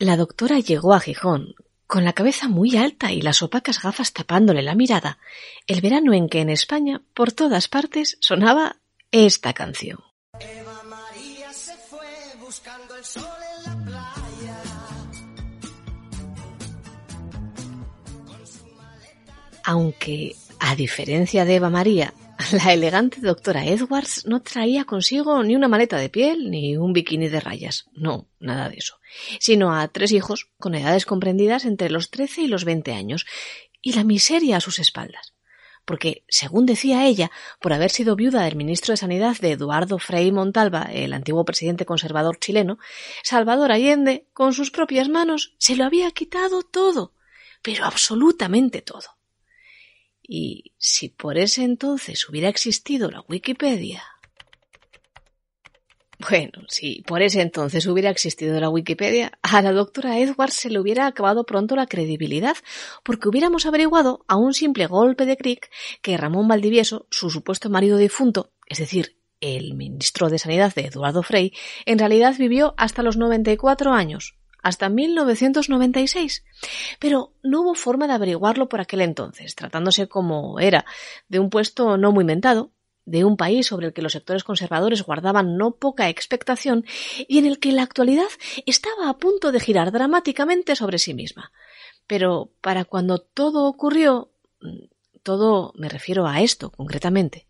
La doctora llegó a Gijón, con la cabeza muy alta y las opacas gafas tapándole la mirada, el verano en que en España, por todas partes, sonaba esta canción. Eva María se fue buscando el sol en la playa. Aunque, a diferencia de Eva María, la elegante doctora Edwards no traía consigo ni una maleta de piel ni un bikini de rayas. No, nada de eso. Sino a tres hijos con edades comprendidas entre los 13 y los 20 años y la miseria a sus espaldas. Porque, según decía ella, por haber sido viuda del ministro de Sanidad de Eduardo Frei Montalva, el antiguo presidente conservador chileno, Salvador Allende, con sus propias manos, se lo había quitado todo, pero absolutamente todo. Y si por ese entonces hubiera existido la Wikipedia. Bueno, si por ese entonces hubiera existido la Wikipedia, a la doctora Edwards se le hubiera acabado pronto la credibilidad, porque hubiéramos averiguado a un simple golpe de cric que Ramón Valdivieso, su supuesto marido difunto, es decir, el ministro de Sanidad de Eduardo Frei, en realidad vivió hasta los 94 años, hasta 1996. Pero no hubo forma de averiguarlo por aquel entonces, tratándose como era de un puesto no muy mentado, de un país sobre el que los sectores conservadores guardaban no poca expectación y en el que la actualidad estaba a punto de girar dramáticamente sobre sí misma. Pero para cuando todo ocurrió, todo me refiero a esto concretamente,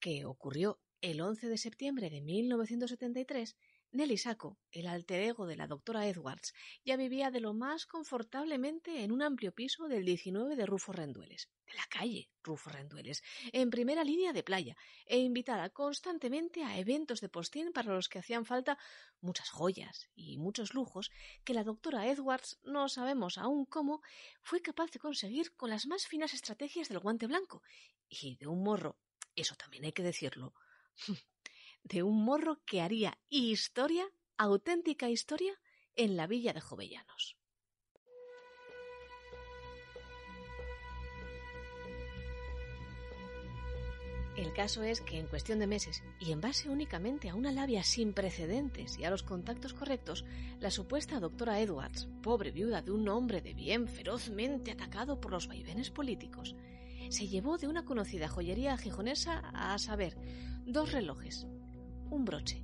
que ocurrió el 11 de septiembre de 1973, Nelly Sacco, el alter ego de la doctora Edwards, ya vivía de lo más confortablemente en un amplio piso del 19 de Rufo Rendueles, de la calle Rufo Rendueles, en primera línea de playa, e invitada constantemente a eventos de postín para los que hacían falta muchas joyas y muchos lujos que la doctora Edwards, no sabemos aún cómo, fue capaz de conseguir con las más finas estrategias del guante blanco y de un morro eso también hay que decirlo, de un morro que haría historia, auténtica historia, en la villa de Jovellanos. El caso es que en cuestión de meses, y en base únicamente a una labia sin precedentes y a los contactos correctos, la supuesta doctora Edwards, pobre viuda de un hombre de bien ferozmente atacado por los vaivenes políticos, se llevó de una conocida joyería gijonesa a saber dos relojes, un broche,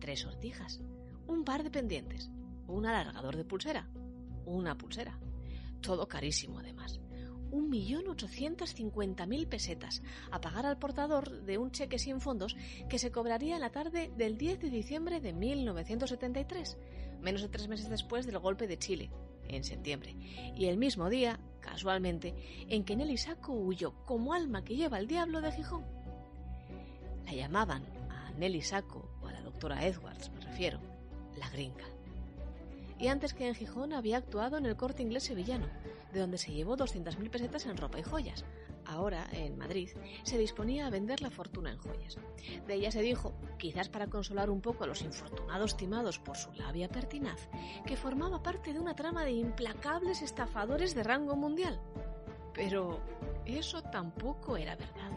tres sortijas, un par de pendientes, un alargador de pulsera, una pulsera. Todo carísimo además. Un millón ochocientos cincuenta mil pesetas a pagar al portador de un cheque sin fondos que se cobraría en la tarde del 10 de diciembre de 1973, menos de tres meses después del golpe de Chile, en septiembre, y el mismo día, casualmente, en que Nelly Saco huyó como alma que lleva el diablo de Gijón. La llamaban a Nelly Saco, o a la doctora Edwards, me refiero, la gringa. Y antes que en Gijón había actuado en el corte inglés sevillano, de donde se llevó 200.000 pesetas en ropa y joyas, ahora en Madrid, se disponía a vender la fortuna en joyas. De ella se dijo, quizás para consolar un poco a los infortunados timados por su labia pertinaz, que formaba parte de una trama de implacables estafadores de rango mundial. Pero eso tampoco era verdad.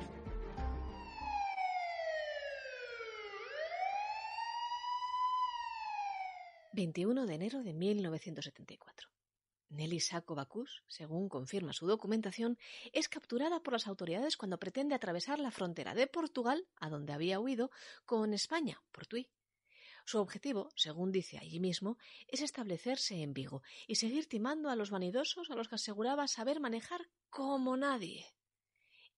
...21 de enero de 1974. Nelly Sacco Bacus, según confirma su documentación, es capturada por las autoridades cuando pretende atravesar la frontera de Portugal, a donde había huido, con España, por Tui. Su objetivo, según dice allí mismo, es establecerse en Vigo y seguir timando a los vanidosos a los que aseguraba saber manejar como nadie.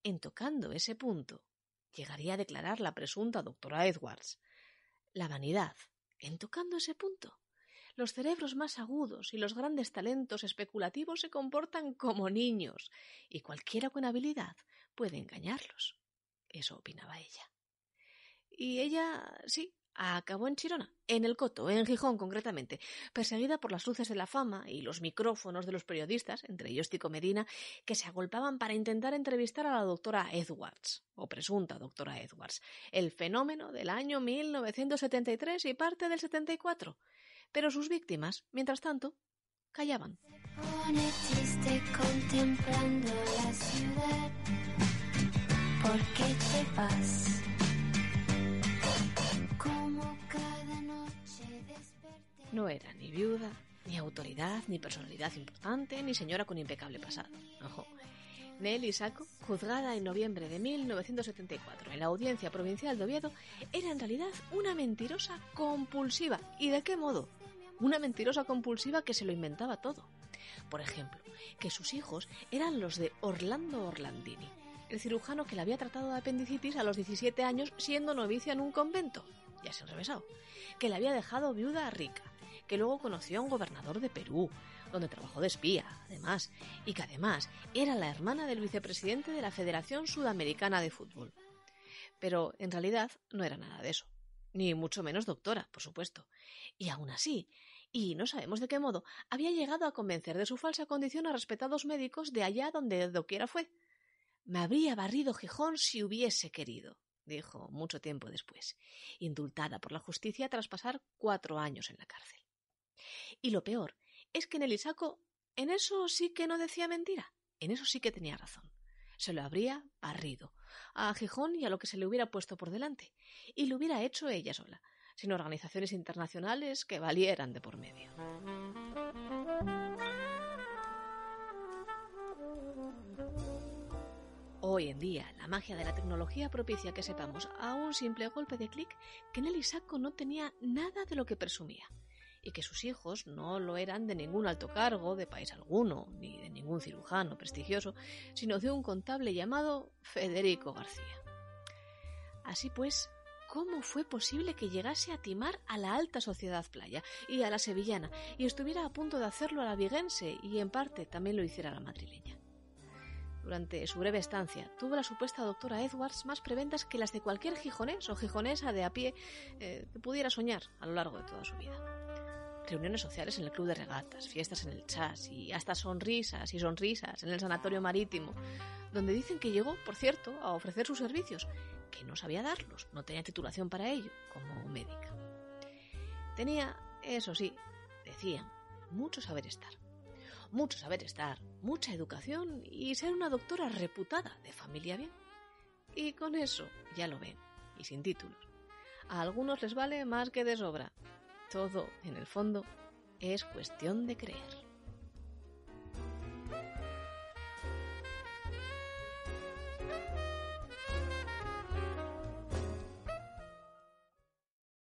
En tocando ese punto, llegaría a declarar la presunta doctora Edwards. La vanidad, en tocando ese punto, los cerebros más agudos y los grandes talentos especulativos se comportan como niños, y cualquiera con habilidad puede engañarlos. Eso opinaba ella. Y ella, sí, acabó en Chirona, en el Coto, en Gijón concretamente, perseguida por las luces de la fama y los micrófonos de los periodistas, entre ellos Tico Medina, que se agolpaban para intentar entrevistar a la doctora Edwards, o presunta doctora Edwards, el fenómeno del año 1973 y parte del 74 pero sus víctimas, mientras tanto, callaban. contemplando la ciudad. ¿Por qué te vas? Como cada noche desperté. No era ni viuda, ni autoridad, ni personalidad importante, ni señora con impecable pasado. Ojo. Nelly Saco, juzgada en noviembre de 1974 en la Audiencia Provincial de Oviedo, era en realidad una mentirosa compulsiva. ¿Y de qué modo? Una mentirosa compulsiva que se lo inventaba todo. Por ejemplo, que sus hijos eran los de Orlando Orlandini, el cirujano que le había tratado de apendicitis a los 17 años siendo novicia en un convento. Ya se enrevesado. Que le había dejado viuda rica, que luego conoció a un gobernador de Perú, donde trabajó de espía, además, y que además era la hermana del vicepresidente de la Federación Sudamericana de Fútbol. Pero en realidad no era nada de eso, ni mucho menos doctora, por supuesto. Y aún así, y no sabemos de qué modo, había llegado a convencer de su falsa condición a respetados médicos de allá donde doquiera fue. Me habría barrido Gijón si hubiese querido, dijo mucho tiempo después, indultada por la justicia tras pasar cuatro años en la cárcel. Y lo peor es que en el Isaco en eso sí que no decía mentira, en eso sí que tenía razón. Se lo habría barrido a Gijón y a lo que se le hubiera puesto por delante, y lo hubiera hecho ella sola, sin organizaciones internacionales que valieran de por medio. Hoy en día, la magia de la tecnología propicia que sepamos a un simple golpe de clic que Nelly Sacco no tenía nada de lo que presumía y que sus hijos no lo eran de ningún alto cargo de país alguno, ni de ningún cirujano prestigioso, sino de un contable llamado Federico García. Así pues, ¿cómo fue posible que llegase a timar a la alta sociedad playa y a la sevillana y estuviera a punto de hacerlo a la viguense y en parte también lo hiciera a la madrileña? Durante su breve estancia, tuvo la supuesta doctora Edwards más preventas que las de cualquier gijonés o gijonesa de a pie eh, que pudiera soñar a lo largo de toda su vida reuniones sociales en el club de regatas, fiestas en el chas y hasta sonrisas y sonrisas en el sanatorio marítimo, donde dicen que llegó, por cierto, a ofrecer sus servicios, que no sabía darlos, no tenía titulación para ello, como médica. Tenía, eso sí, decían, mucho saber estar. Mucho saber estar, mucha educación y ser una doctora reputada de familia bien. Y con eso, ya lo ven, y sin títulos. A algunos les vale más que de sobra, todo, en el fondo, es cuestión de creer.